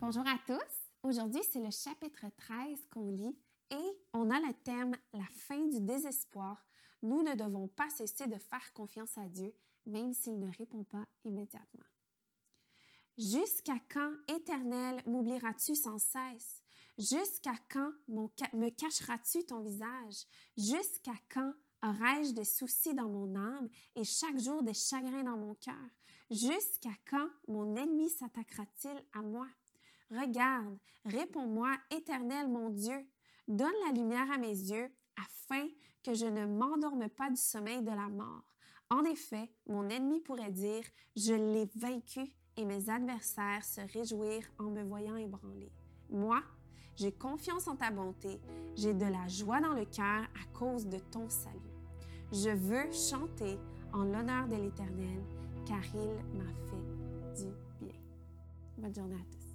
Bonjour à tous. Aujourd'hui, c'est le chapitre 13 qu'on lit et on a le thème La fin du désespoir. Nous ne devons pas cesser de faire confiance à Dieu, même s'il ne répond pas immédiatement. Jusqu'à quand, Éternel, m'oublieras-tu sans cesse? Jusqu'à quand me cacheras-tu ton visage? Jusqu'à quand aurai-je des soucis dans mon âme et chaque jour des chagrins dans mon cœur? Jusqu'à quand mon ennemi s'attaquera-t-il à moi? Regarde, réponds-moi, Éternel mon Dieu, donne la lumière à mes yeux afin que je ne m'endorme pas du sommeil de la mort. En effet, mon ennemi pourrait dire, je l'ai vaincu et mes adversaires se réjouir en me voyant ébranlé. Moi, j'ai confiance en ta bonté, j'ai de la joie dans le cœur à cause de ton salut. Je veux chanter en l'honneur de l'Éternel, car il m'a fait du bien. Bonne journée à tous.